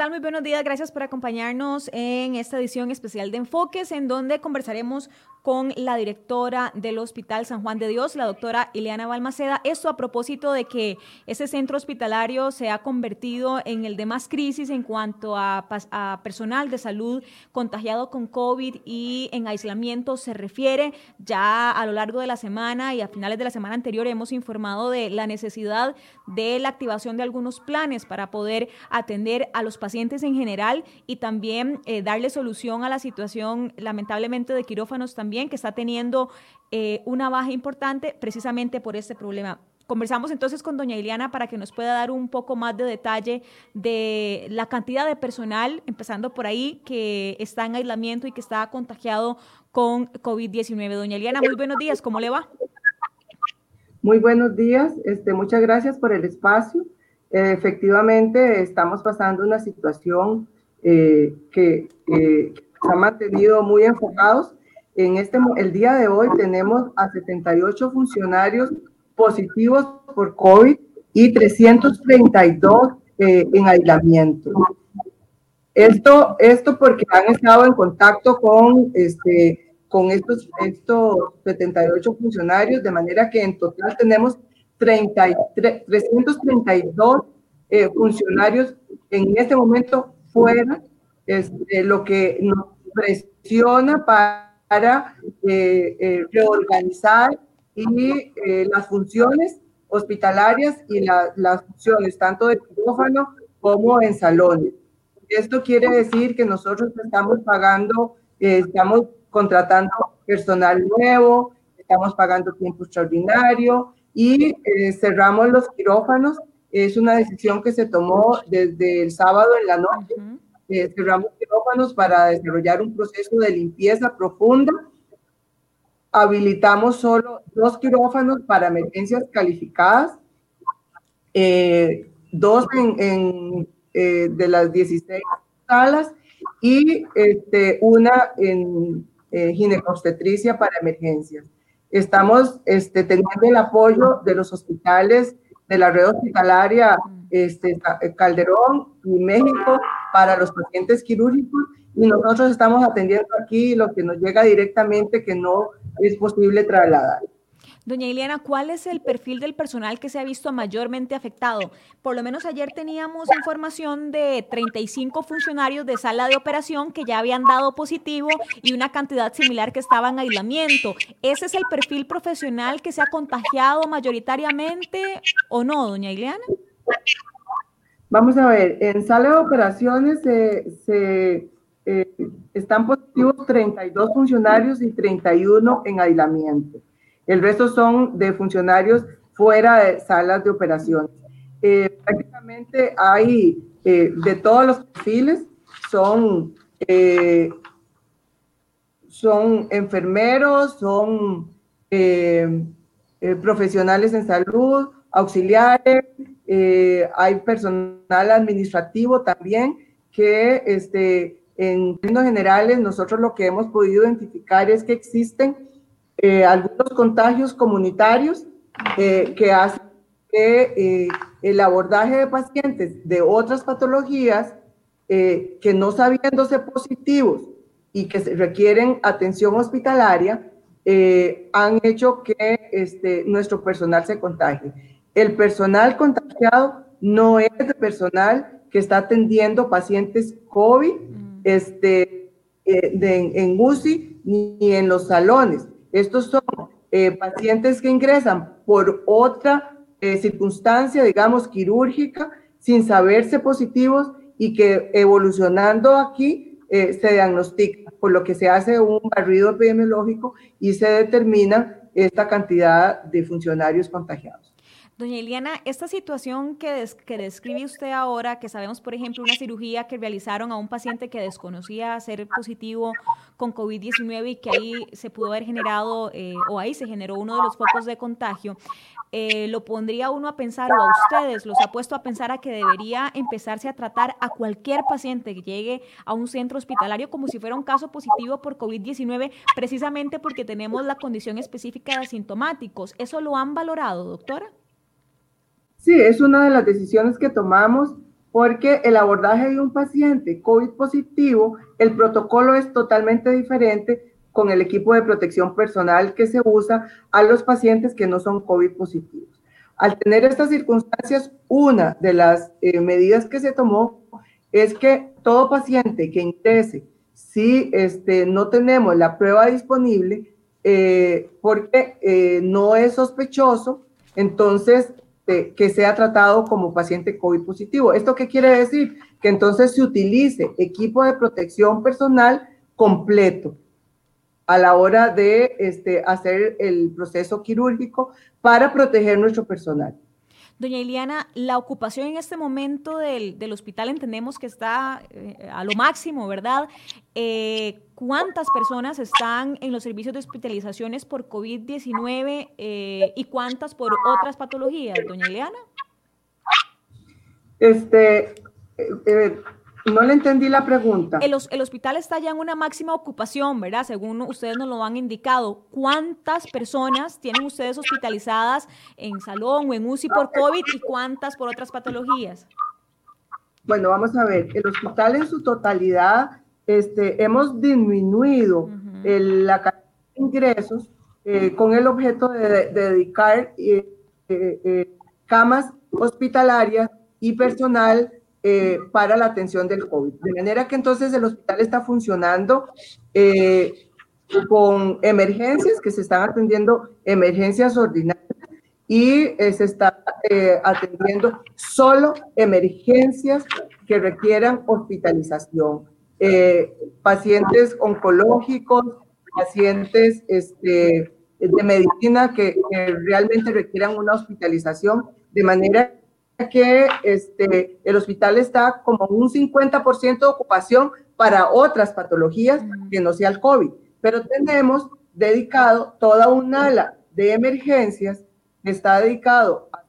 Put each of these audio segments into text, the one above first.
tal? Muy buenos días. Gracias por acompañarnos en esta edición especial de Enfoques, en donde conversaremos con la directora del Hospital San Juan de Dios, la doctora Ileana Balmaceda. Esto a propósito de que ese centro hospitalario se ha convertido en el de más crisis en cuanto a, a personal de salud contagiado con COVID y en aislamiento se refiere. Ya a lo largo de la semana y a finales de la semana anterior hemos informado de la necesidad de la activación de algunos planes para poder atender a los pacientes en general y también eh, darle solución a la situación lamentablemente de quirófanos también que está teniendo eh, una baja importante precisamente por este problema. Conversamos entonces con doña Iliana para que nos pueda dar un poco más de detalle de la cantidad de personal, empezando por ahí, que está en aislamiento y que está contagiado con COVID-19. Doña Iliana, muy buenos días, ¿cómo le va? Muy buenos días, este, muchas gracias por el espacio. Eh, efectivamente, estamos pasando una situación eh, que, que se ha mantenido muy enfocados en este, el día de hoy tenemos a 78 funcionarios positivos por COVID y 332 eh, en aislamiento. Esto, esto porque han estado en contacto con, este, con estos, estos 78 funcionarios, de manera que en total tenemos 33, 332 eh, funcionarios en este momento fuera, este, lo que nos presiona para eh, eh, reorganizar y eh, las funciones hospitalarias y las funciones tanto de quirófano como en salones. Esto quiere decir que nosotros estamos pagando, estamos contratando personal nuevo, estamos pagando tiempo extraordinario y cerramos los quirófanos. Es una decisión que se tomó desde el sábado en la noche eh, cerramos quirófanos para desarrollar un proceso de limpieza profunda. Habilitamos solo dos quirófanos para emergencias calificadas, eh, dos en, eh, de las 16 salas y este, una en ginecobstetricia para emergencias. Estamos este, teniendo el apoyo de los hospitales de la red hospitalaria este, Calderón y México para los pacientes quirúrgicos y nosotros estamos atendiendo aquí lo que nos llega directamente que no es posible trasladar. Doña Ileana, ¿cuál es el perfil del personal que se ha visto mayormente afectado? Por lo menos ayer teníamos información de 35 funcionarios de sala de operación que ya habían dado positivo y una cantidad similar que estaba en aislamiento. ¿Ese es el perfil profesional que se ha contagiado mayoritariamente o no, doña Ileana? Vamos a ver, en sala de operaciones se, eh, están positivos 32 funcionarios y 31 en aislamiento. El resto son de funcionarios fuera de salas de operaciones. Eh, prácticamente hay eh, de todos los perfiles, son, son enfermeros, son profesionales en salud, auxiliares, eh, hay personal administrativo también que este, en términos generales nosotros lo que hemos podido identificar es que existen eh, algunos contagios comunitarios eh, que hacen que el abordaje de pacientes de otras patologías que no sabiéndose positivos y que requieren atención hospitalaria, han hecho que este, nuestro personal se contagie. El personal contagiado no es el personal que está atendiendo pacientes COVID mm. este, eh, en UCI ni en los salones. Estos son eh, pacientes que ingresan por otra eh, circunstancia, digamos, quirúrgica, sin saberse positivos y que evolucionando aquí se diagnostica, por lo que se hace un barrido epidemiológico y se determina esta cantidad de funcionarios contagiados. Doña Eliana, esta situación que, describe usted ahora, que sabemos, por ejemplo, una cirugía que realizaron a un paciente que desconocía ser positivo con COVID-19 y que ahí se pudo haber generado, eh, o ahí se generó uno de los focos de contagio, eh, lo pondría uno a pensar, o a ustedes los ha puesto a pensar a que debería empezarse a tratar a cualquier paciente que llegue a un centro hospitalario como si fuera un caso positivo por COVID-19, precisamente porque tenemos la condición específica de asintomáticos. ¿Eso lo han valorado, doctora? Sí, es una de las decisiones que tomamos porque el abordaje de un paciente COVID positivo, el protocolo es totalmente diferente con el equipo de protección personal que se usa a los pacientes que no son COVID positivos. Al tener estas circunstancias, una de las eh, medidas que se tomó es que todo paciente que ingrese, si este, no tenemos la prueba disponible, eh, porque eh, no es sospechoso, entonces que sea tratado como paciente COVID positivo. ¿Esto qué quiere decir? Que entonces se utilice equipo de protección personal completo a la hora de este, hacer el proceso quirúrgico para proteger nuestro personal. Doña Iliana, la ocupación en este momento del, del hospital entendemos que está eh, a lo máximo, ¿verdad? Eh, ¿Cuántas personas están en los servicios de hospitalizaciones por COVID-19 eh, y cuántas por otras patologías, doña Iliana? Este, no le entendí la pregunta. El, el, hospital está ya en una máxima ocupación, ¿verdad? Según ustedes nos lo han indicado. ¿Cuántas personas tienen ustedes hospitalizadas en salón o en UCI por COVID y cuántas por otras patologías? Bueno, vamos a ver. El hospital en su totalidad, este, hemos disminuido la cantidad de ingresos eh, con el objeto de, dedicar eh, eh, camas hospitalarias y personal eh, para la atención del COVID. De manera que entonces el hospital está funcionando eh, con emergencias, que se están atendiendo emergencias ordinarias y eh, se está atendiendo solo emergencias que requieran hospitalización. pacientes oncológicos, pacientes este, de medicina que, que realmente requieran una hospitalización, de manera que este, el hospital está como un 50% de ocupación para otras patologías que no sea el COVID, pero tenemos dedicado toda un ala de emergencias que está dedicado a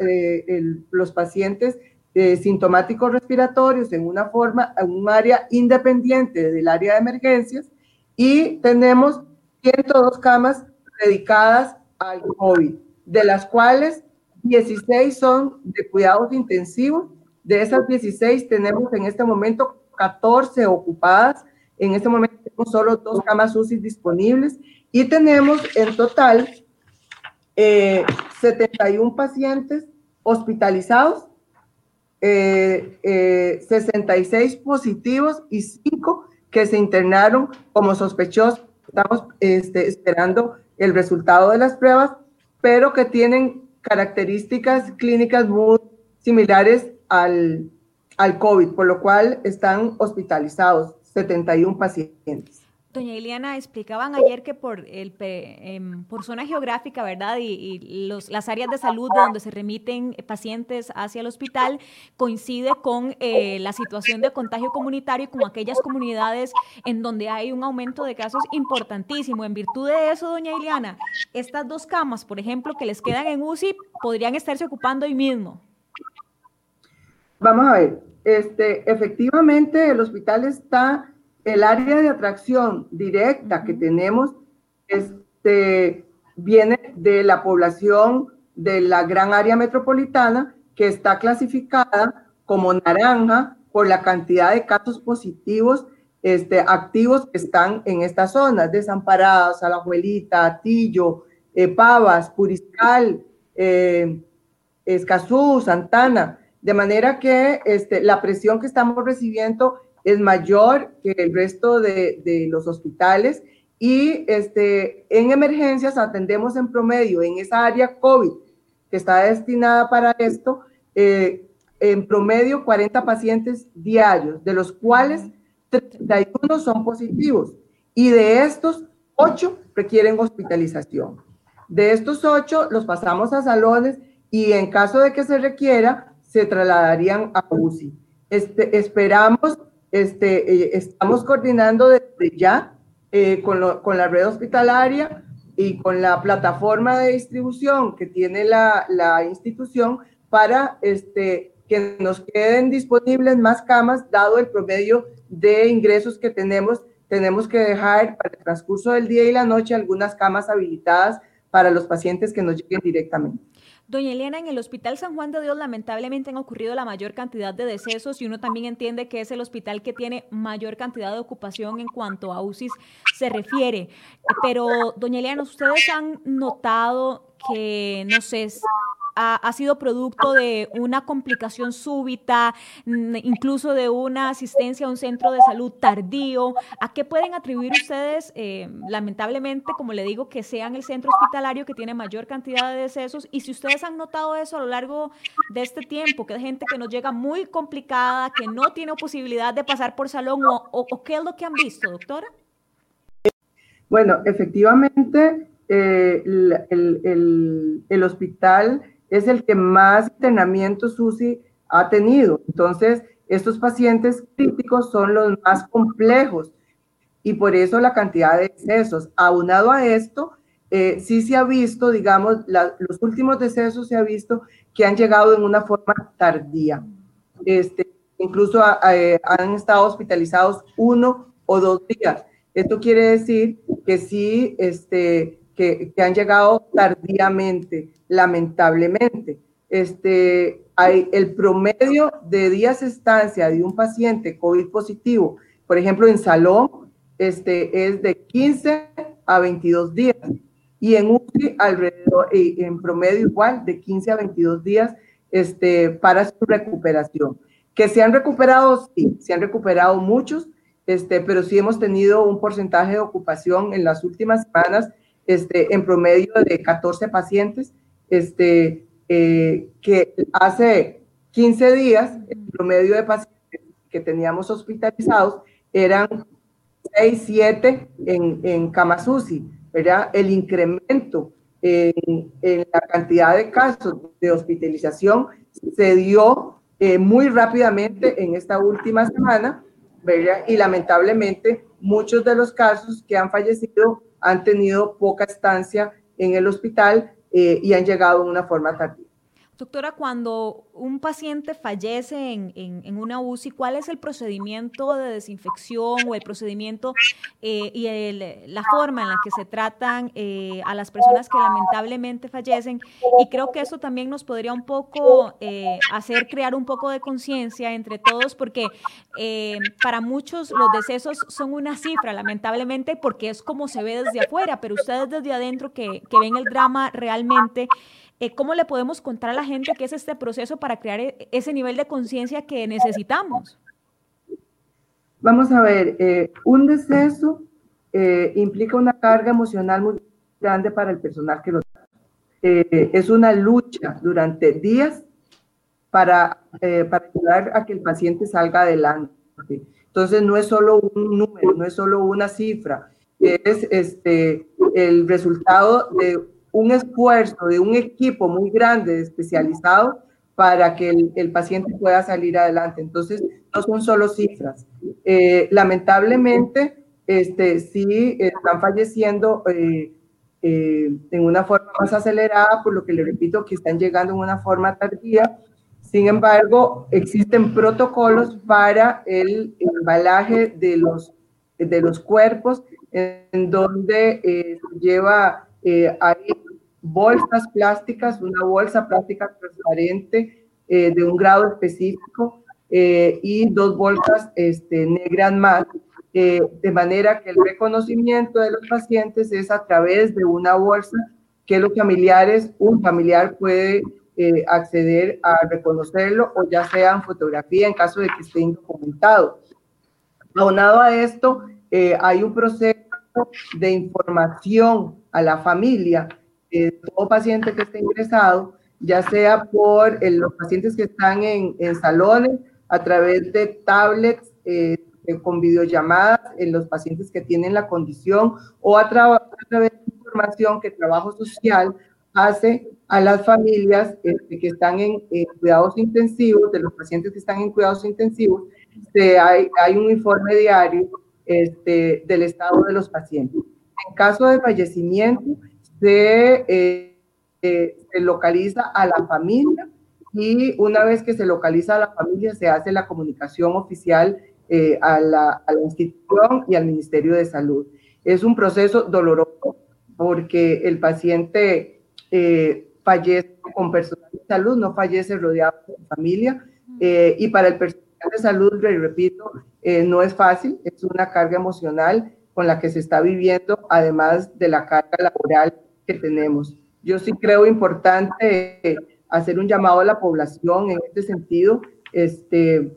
eh, los pacientes eh, sintomáticos respiratorios en una forma, en un área independiente del área de emergencias y tenemos 102 camas dedicadas al COVID, de las cuales 16 son de cuidados intensivos. De esas 16 tenemos en este momento 14 ocupadas. En este momento tenemos solo dos camas UCI disponibles y tenemos en total 71 eh, pacientes hospitalizados, 66 eh, eh, positivos y 5 que se internaron como sospechosos. Estamos este, esperando el resultado de las pruebas, pero que tienen características clínicas muy similares al, al COVID, por lo cual están hospitalizados 71 pacientes. Doña Iliana, explicaban ayer que por, el, em, por zona geográfica, ¿verdad? Y, los, las áreas de salud de donde se remiten pacientes hacia el hospital coincide con eh, la situación de contagio comunitario y con aquellas comunidades en donde hay un aumento de casos importantísimo. En virtud de eso, doña Iliana, estas dos camas, por ejemplo, que les quedan en UCI, podrían estarse ocupando hoy mismo. Vamos a ver, este, efectivamente el hospital está el área de atracción directa que tenemos este, viene de la población de la gran área metropolitana que está clasificada como naranja por la cantidad de casos positivos este, activos que están en estas zonas, Desamparados, Alajuelita, Atillo, eh, Pavas, Puriscal, eh, Escazú, Santana. De manera que este, la presión que estamos recibiendo es mayor que el resto de, los hospitales y este, en emergencias atendemos en promedio en esa área COVID que está destinada para esto, eh, en promedio 40 pacientes diarios, de los cuales 31 son positivos y de estos 8 requieren hospitalización. De estos 8 los pasamos a salones y en caso de que se requiera, se trasladarían a UCI. Este, esperamos este, eh, estamos coordinando desde ya eh, con, la red hospitalaria y con la plataforma de distribución que tiene la, institución para este, que nos queden disponibles más camas, dado el promedio de ingresos que tenemos. Tenemos que dejar para el transcurso del día y la noche algunas camas habilitadas para los pacientes que nos lleguen directamente. Doña Elena, en el Hospital San Juan de Dios lamentablemente han ocurrido la mayor cantidad de decesos y uno también entiende que es el hospital que tiene mayor cantidad de ocupación en cuanto a UCIs se refiere. Pero, doña Elena, ¿ustedes han notado que, no sé, ha, sido producto de una complicación súbita, incluso de una asistencia a un centro de salud tardío. ¿A qué pueden atribuir ustedes, eh, lamentablemente, como le digo, que sean el centro hospitalario que tiene mayor cantidad de decesos? Y si ustedes han notado eso a lo largo de este tiempo, que hay gente que nos llega muy complicada, que no tiene posibilidad de pasar por salón, o, qué es lo que han visto, doctora? Bueno, efectivamente, eh, el hospital es el que más internamiento SUSI ha tenido. Entonces, estos pacientes críticos son los más complejos y por eso la cantidad de decesos. Aunado a esto, eh, sí se ha visto, digamos, los últimos decesos se ha visto que han llegado en una forma tardía. Este, incluso eh, han estado hospitalizados uno o dos días. Esto quiere decir que sí, este, que, han llegado tardíamente, lamentablemente. Este, hay el promedio de días de estancia de un paciente COVID positivo, por ejemplo, en salón, este, es de 15 a 22 días. Y en UCI, alrededor, en promedio igual, de 15 a 22 días este, para su recuperación. Que se han recuperado, sí, se han recuperado muchos, este, pero sí hemos tenido un porcentaje de ocupación en las últimas semanas este, en promedio de 14 pacientes, este, eh, que hace 15 días el promedio de pacientes que teníamos hospitalizados eran 6, 7 en, en Kamasusi, ¿verdad? El incremento en, en, la cantidad de casos de hospitalización se dio eh, muy rápidamente en esta última semana, ¿verdad? Y lamentablemente muchos de los casos que han fallecido han tenido poca estancia en el hospital eh, y han llegado de una forma tardía. Doctora, cuando un paciente fallece en, una UCI, ¿cuál es el procedimiento de desinfección o el procedimiento eh, y la forma en la que se tratan eh, a las personas que lamentablemente fallecen? Y creo que eso también nos podría un poco eh, hacer crear un poco de conciencia entre todos, porque para muchos los decesos son una cifra, lamentablemente, porque es como se ve desde afuera, pero ustedes desde adentro que ven el drama realmente. Eh, ¿cómo le podemos contar a la gente qué es este proceso para crear e, ese nivel de conciencia que necesitamos? Vamos a ver, eh, un deceso eh, implica una carga emocional muy grande para el personal que lo es una lucha durante días para, para ayudar a que el paciente salga adelante. Entonces, no es solo un número, no es solo una cifra, es este, el resultado de un esfuerzo de un equipo muy grande, especializado, para que el, paciente pueda salir adelante. Entonces, no son solo cifras. Eh, lamentablemente, este, sí están falleciendo eh, eh, en una forma más acelerada, por lo que le repito que están llegando en una forma tardía. Sin embargo, existen protocolos para el embalaje de los, de los cuerpos, en donde lleva eh, hay bolsas plásticas, una bolsa plástica transparente eh, de un grado específico eh, y dos bolsas este, negras más, de manera que el reconocimiento de los pacientes es a través de una bolsa que los familiares, un familiar puede acceder a reconocerlo o ya sea en fotografía en caso de que esté indocumentado. Aunado a esto, hay un proceso de información a la familia de todo paciente que esté ingresado, ya sea por eh, los pacientes que están en, en, salones, a través de tablets eh, eh, con videollamadas, en los pacientes que tienen la condición, o a, través de información que Trabajo Social hace a las familias este, que están en, cuidados intensivos, de los pacientes que están en cuidados intensivos, se, hay, hay un informe diario este, del estado de los pacientes. En caso de fallecimiento, se, eh, eh, se localiza a la familia y una vez que se localiza a la familia, se hace la comunicación oficial eh, a, la, a, la, institución y al Ministerio de Salud. Es un proceso doloroso porque el paciente fallece con personal de salud, no fallece rodeado de familia. Y para el personal de salud, le repito, no es fácil, es una carga emocional con la que se está viviendo, además de la carga laboral que tenemos. Yo sí creo importante hacer un llamado a la población en este sentido, este,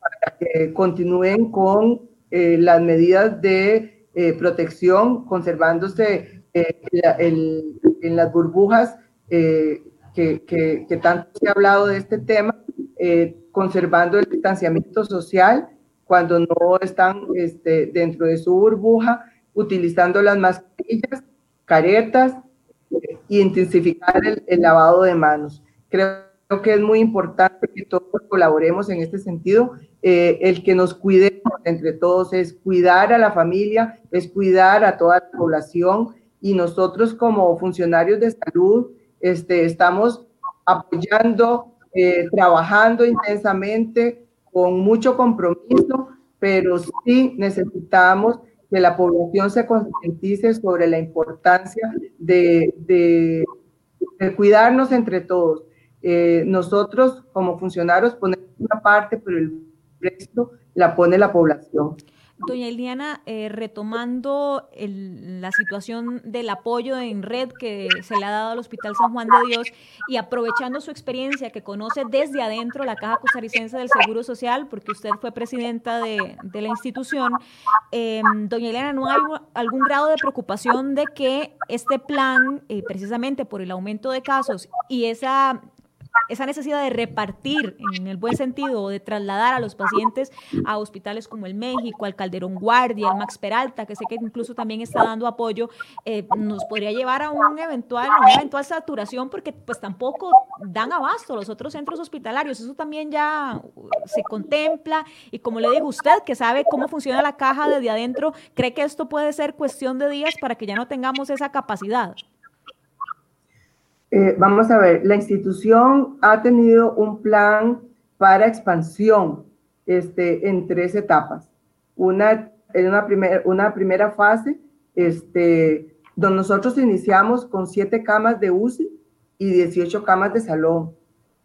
para que continúen con las medidas de protección, conservándose en las burbujas eh, que, tanto se ha hablado de este tema, eh, conservando el distanciamiento social cuando no están este, dentro de su burbuja, utilizando las mascarillas, caretas e intensificar el, lavado de manos. Creo que es muy importante que todos colaboremos en este sentido. el que nos cuidemos entre todos es cuidar a la familia, es cuidar a toda la población y nosotros como funcionarios de salud este, estamos apoyando, eh, trabajando intensamente con mucho compromiso, pero sí necesitamos que la población se concientice sobre la importancia de, de, cuidarnos entre todos. Eh, nosotros como funcionarios ponemos una parte, pero el resto la pone la población. Doña Eliana, eh, retomando la situación del apoyo en red que se le ha dado al Hospital San Juan de Dios y aprovechando su experiencia que conoce desde adentro la Caja Costarricense del Seguro Social, porque usted fue presidenta de, la institución, eh, doña Eliana, ¿no hay algún grado de preocupación de que este plan, eh, precisamente por el aumento de casos y esa esa necesidad de repartir, en el buen sentido, o de trasladar a los pacientes a hospitales como el México, al Calderón Guardia, al Max Peralta, que sé que incluso también está dando apoyo, eh, nos podría llevar a un eventual, una eventual saturación porque pues tampoco dan abasto los otros centros hospitalarios. Eso también ya se contempla y como le digo, usted que sabe cómo funciona la caja desde adentro, ¿cree que esto puede ser cuestión de días para que ya no tengamos esa capacidad? Eh, vamos a ver, la institución ha tenido un plan para expansión este, en tres etapas. Una, en una, primer, una primera fase, este, donde nosotros iniciamos con siete camas de UCI y 18 camas de salón.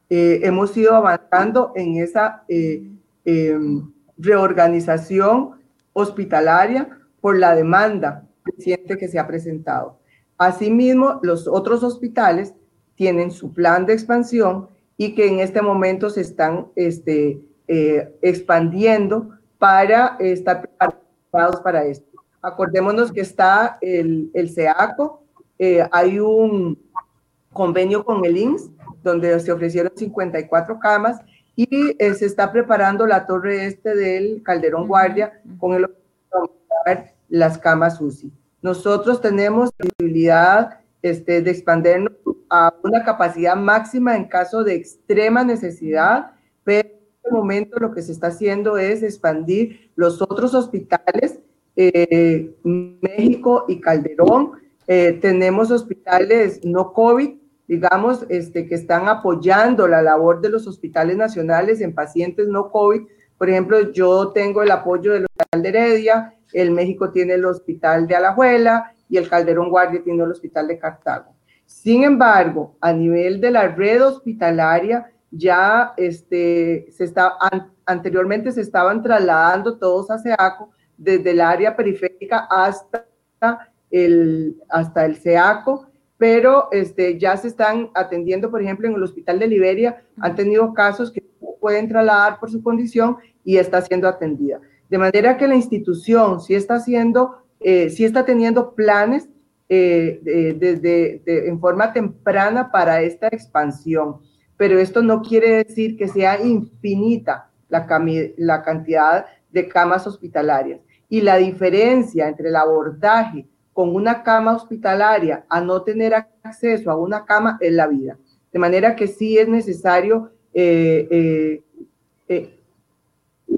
Eh, hemos ido avanzando en esa eh, em, reorganización hospitalaria por la demanda reciente que se ha presentado. Asimismo, los otros hospitales tienen su plan de expansión y que en este momento se están este, eh, expandiendo para estar preparados para esto. Acordémonos que está el, el CEACO, eh, hay un convenio con el INS donde se ofrecieron 54 camas y eh, se está preparando la torre este del Calderón Guardia con el las camas UCI. Nosotros tenemos posibilidad este, de expandernos a una capacidad máxima en caso de extrema necesidad, pero en este momento lo que se está haciendo es expandir los otros hospitales, eh, México y Calderón. Eh, tenemos hospitales no COVID, digamos, este, que están apoyando la labor de los hospitales nacionales en pacientes no COVID. Por ejemplo, yo tengo el apoyo del Hospital de Heredia, el México tiene el Hospital de Alajuela y el Calderón Guardia tiene el Hospital de Cartago. Sin embargo, a nivel de la red hospitalaria, ya este, se está, anteriormente se estaban trasladando todos a SEACO desde el área periférica hasta el, hasta el SEACO, pero este, ya se están atendiendo, por ejemplo, en el Hospital de Liberia, han tenido casos que pueden trasladar por su condición y está siendo atendida. De manera que la institución sí está haciendo, eh, sí está teniendo planes eh, en forma temprana para esta expansión, pero esto no quiere decir que sea infinita la, la cantidad de camas hospitalarias. Y la diferencia entre el abordaje con una cama hospitalaria a no tener acceso a una cama es la vida. De manera que sí es necesario eh,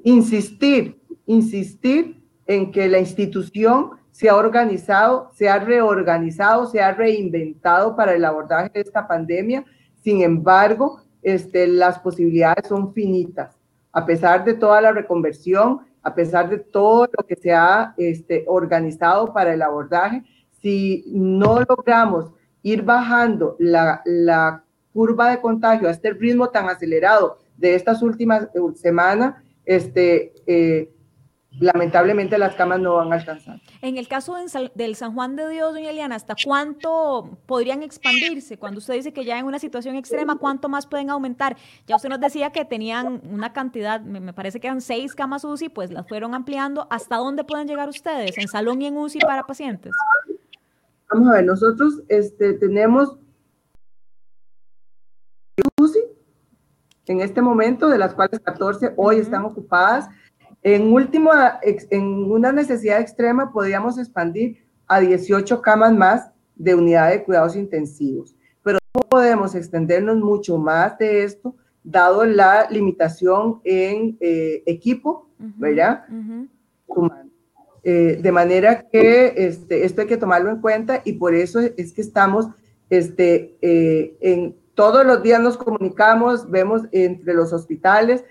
insistir insistir en que la institución se ha organizado, se ha reorganizado, se ha reinventado para el abordaje de esta pandemia. Sin embargo, este, las posibilidades son finitas. A pesar de toda la reconversión, a pesar de todo lo que se ha este, organizado para el abordaje, si no logramos ir bajando la, la curva de contagio, a este ritmo tan acelerado de estas últimas semanas, este, eh, lamentablemente las camas no van a alcanzar. En el caso del San Juan de Dios, doña Eliana, ¿hasta cuánto podrían expandirse? Cuando usted dice que ya en una situación extrema, ¿cuánto más pueden aumentar? Ya usted nos decía que tenían una cantidad, me parece que eran seis camas UCI, pues las fueron ampliando. ¿Hasta dónde pueden llegar ustedes? ¿En salón y en UCI para pacientes? Vamos a ver, nosotros este, tenemos UCI en este momento, de las cuales 14 hoy están ocupadas. En última, en una necesidad extrema, podríamos expandir a 18 camas más de unidad de cuidados intensivos, pero no podemos extendernos mucho más de esto, dado la limitación en eh, equipo, ¿verdad? Eh, de manera que este, esto hay que tomarlo en cuenta y por eso es que estamos este, eh, en todos los días nos comunicamos, vemos entre los hospitales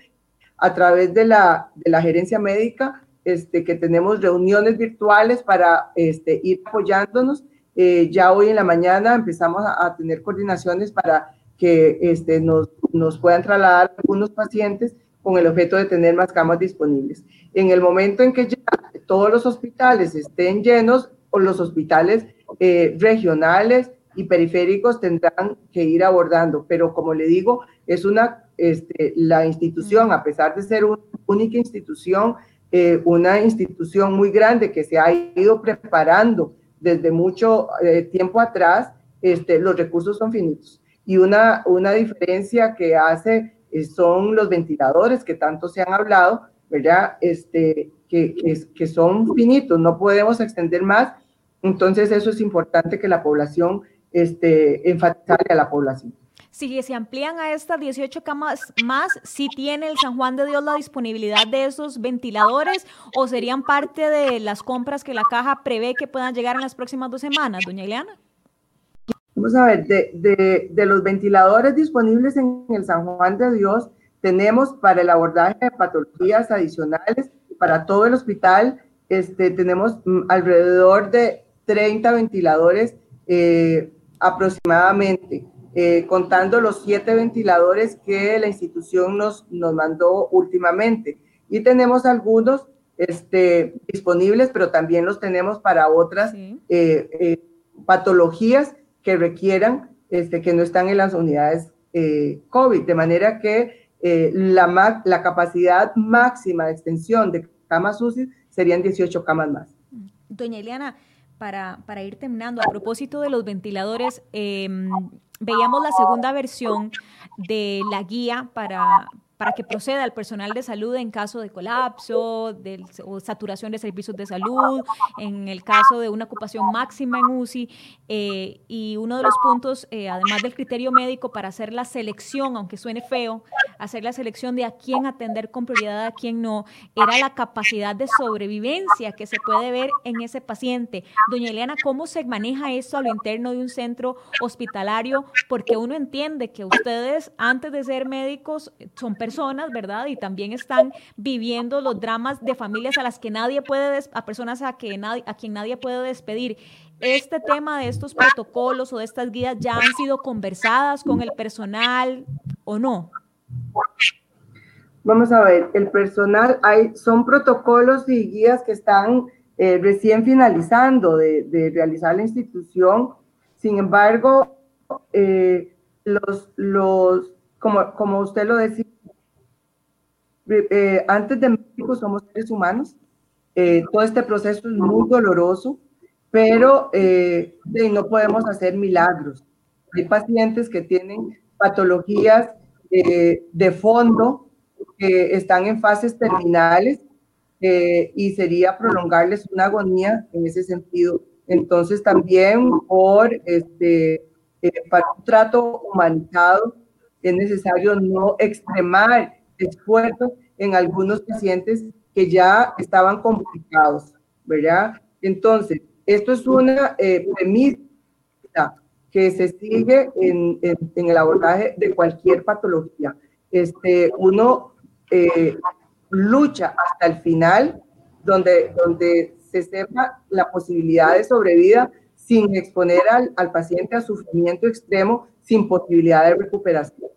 a través de la, la gerencia médica, este, que tenemos reuniones virtuales para este, ir apoyándonos. Eh, ya hoy en la mañana empezamos a, tener coordinaciones para que este, nos, nos puedan trasladar algunos pacientes con el objeto de tener más camas disponibles. En el momento en que ya todos los hospitales estén llenos, o los hospitales eh, regionales y periféricos tendrán que ir abordando, pero como le digo, es una este, la institución, a pesar de ser una única institución, eh, una institución muy grande que se ha ido preparando desde mucho eh, tiempo atrás, este, los recursos son finitos. Y una, una diferencia que hace eh, son los ventiladores que tanto se han hablado, ¿verdad? Este, que, que, que son finitos, no podemos extender más. Entonces eso es importante que la población, este, enfatizarle a la población si se amplían a estas 18 camas más, si tiene el San Juan de Dios la disponibilidad de esos ventiladores o serían parte de las compras que la caja prevé que puedan llegar en las próximas dos semanas, doña Ileana? Vamos a ver, de, de, los ventiladores disponibles en el San Juan de Dios, tenemos para el abordaje de patologías adicionales para todo el hospital, este, tenemos mm, alrededor de 30 ventiladores eh, aproximadamente. Eh, contando los siete ventiladores que la institución nos, nos mandó últimamente. Y tenemos algunos este, disponibles, pero también los tenemos para otras eh, eh, patologías que requieran, este, que no están en las unidades COVID, de manera que la, la capacidad máxima de extensión de camas UCI serían 18 camas más. Doña Eliana, para, para ir terminando, a propósito de los ventiladores, em, veíamos la segunda versión de la guía para, para que proceda el personal de salud en caso de colapso de, o saturación de servicios de salud, en el caso de una ocupación máxima en UCI. Eh, y uno de los puntos, eh, además del criterio médico para hacer la selección, aunque suene feo, hacer la selección de a quién atender con prioridad, a quién no, era la capacidad de sobrevivencia que se puede ver en ese paciente. Doña Eliana, ¿cómo se maneja esto a lo interno de un centro hospitalario? Porque uno entiende que ustedes, antes de ser médicos, son personas personas, ¿verdad? Y también están viviendo los dramas de familias a las que nadie puede, a personas a, que nadie, a quien nadie puede despedir. Este tema de estos protocolos o de estas guías ya han sido conversadas con el personal o no? Vamos a ver, el personal, hay, son protocolos y guías que están eh, recién finalizando de, realizar la institución. Sin embargo, eh, los, los, como, como usted lo decía, eh, antes de México somos seres humanos. Eh, todo este proceso es muy doloroso, pero eh, no podemos hacer milagros. Hay pacientes que tienen patologías de fondo que están en fases terminales y sería prolongarles una agonía en ese sentido. Entonces también por este, para un trato humanizado es necesario no extremar esfuerzos en algunos pacientes que ya estaban complicados, ¿verdad? Entonces, esto es una eh, premisa que se sigue en, en, el abordaje de cualquier patología. Este, uno eh, lucha hasta el final, donde, donde se sepa la posibilidad de sobrevida sin exponer al, al paciente a sufrimiento extremo sin posibilidad de recuperación.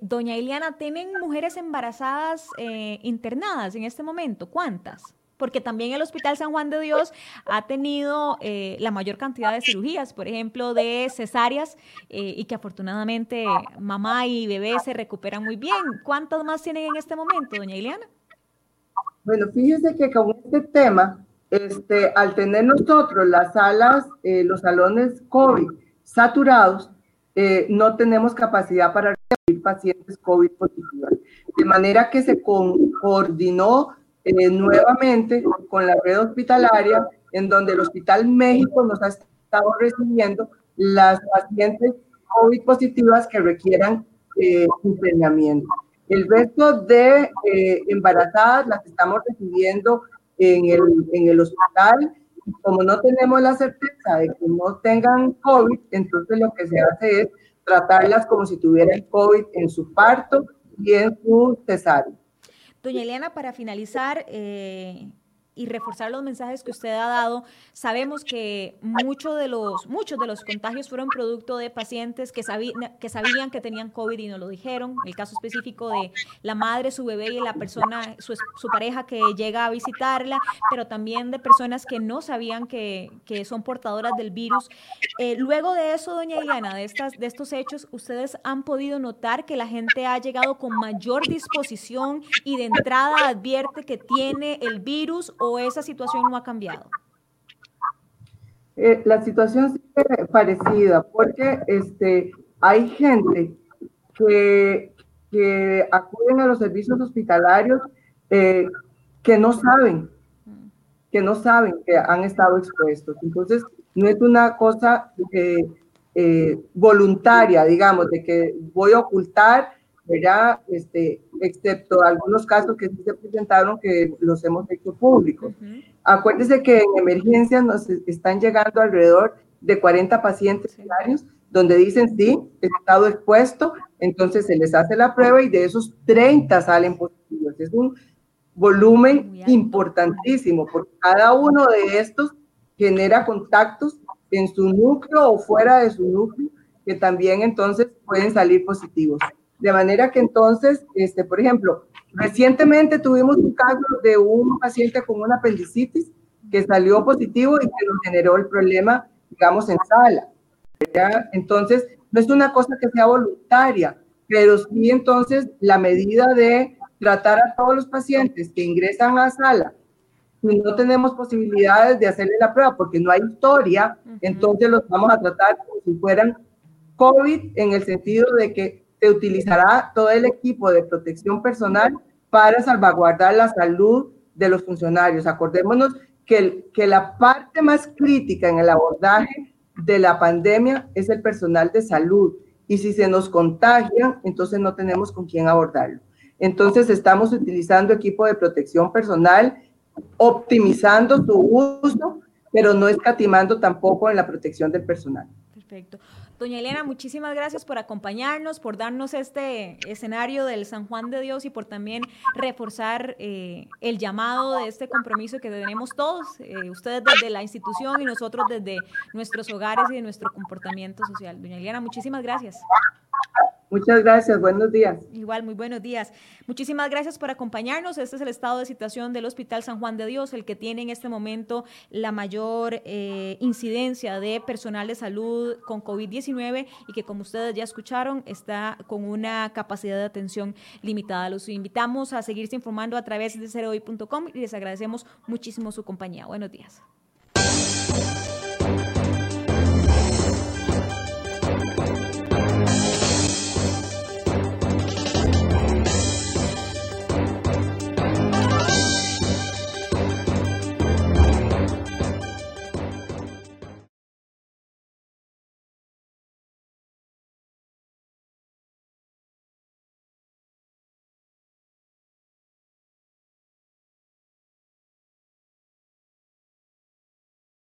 Doña Iliana, ¿tienen mujeres embarazadas eh, internadas en este momento? ¿Cuántas? Porque también el Hospital San Juan de Dios ha tenido eh, la mayor cantidad de cirugías, por ejemplo, de cesáreas, eh, y que afortunadamente mamá y bebé se recuperan muy bien. ¿Cuántas más tienen en este momento, doña Iliana? Bueno, fíjese que con este tema, este, al tener nosotros las salas, los salones COVID saturados, no tenemos capacidad para pacientes COVID positivos. De manera que se coordinó eh, nuevamente con la red hospitalaria, en donde el Hospital México nos ha estado recibiendo las pacientes COVID positivas que requieran eh, internamiento. El resto de eh, embarazadas las estamos recibiendo en el, en el hospital. Como no tenemos la certeza de que no tengan COVID, entonces lo que se hace es tratarlas como si tuvieran COVID en su parto y en su cesárea. Doña Eliana, para finalizar, eh, y reforzar los mensajes que usted ha dado. Sabemos que muchos de los, muchos de los contagios fueron producto de pacientes que, que sabían que tenían COVID y no lo dijeron. El caso específico de la madre, su bebé y la persona, su, pareja que llega a visitarla, pero también de personas que no sabían que, son portadoras del virus. Eh, luego de eso, doña Ileana, de, estas, de estos hechos, ¿ustedes han podido notar que la gente ha llegado con mayor disposición y de entrada advierte que tiene el virus esa situación no ha cambiado? Eh, la situación sigue parecida porque este, hay gente que, que acuden a los servicios hospitalarios eh, que no saben, que no saben que han estado expuestos. Entonces, no es una cosa eh, voluntaria, digamos, de que voy a ocultar ¿verdad? Este, excepto algunos casos que sí se presentaron que los hemos hecho públicos. Acuérdense que en emergencias nos están llegando alrededor de 40 pacientes diarios donde dicen sí, he estado expuesto, entonces se les hace la prueba y de esos 30 salen positivos. Es un volumen importantísimo porque cada uno de estos genera contactos en su núcleo o fuera de su núcleo que también entonces pueden salir positivos. De manera que entonces, este, por ejemplo, recientemente tuvimos un caso de un paciente con una apendicitis que salió positivo y que nos generó el problema, digamos, en sala. Entonces, no es una cosa que sea voluntaria, pero sí entonces la medida de tratar a todos los pacientes que ingresan a sala y no tenemos posibilidades de hacerle la prueba porque no hay historia, entonces los vamos a tratar como si fueran COVID en el sentido de que se utilizará todo el equipo de protección personal para salvaguardar la salud de los funcionarios. Acordémonos que, que la parte más crítica en el abordaje de la pandemia es el personal de salud. Y si se nos contagian, entonces no tenemos con quién abordarlo. Entonces estamos utilizando equipo de protección personal, optimizando su uso, pero no escatimando tampoco en la protección del personal. Perfecto. Doña Elena, muchísimas gracias por acompañarnos, por darnos este escenario del San Juan de Dios y por también reforzar eh, el llamado de este compromiso que tenemos todos, eh, ustedes desde la institución y nosotros desde nuestros hogares y de nuestro comportamiento social. Doña Elena, muchísimas gracias. Muchas gracias, buenos días. Igual, muy buenos días. Muchísimas gracias por acompañarnos. Este es el estado de situación del Hospital San Juan de Dios, el que tiene en este momento la mayor eh, incidencia de personal de salud con COVID-19 y que, como ustedes ya escucharon, está con una capacidad de atención limitada. Los invitamos a seguirse informando a través de cereoy.com y les agradecemos muchísimo su compañía. Buenos días.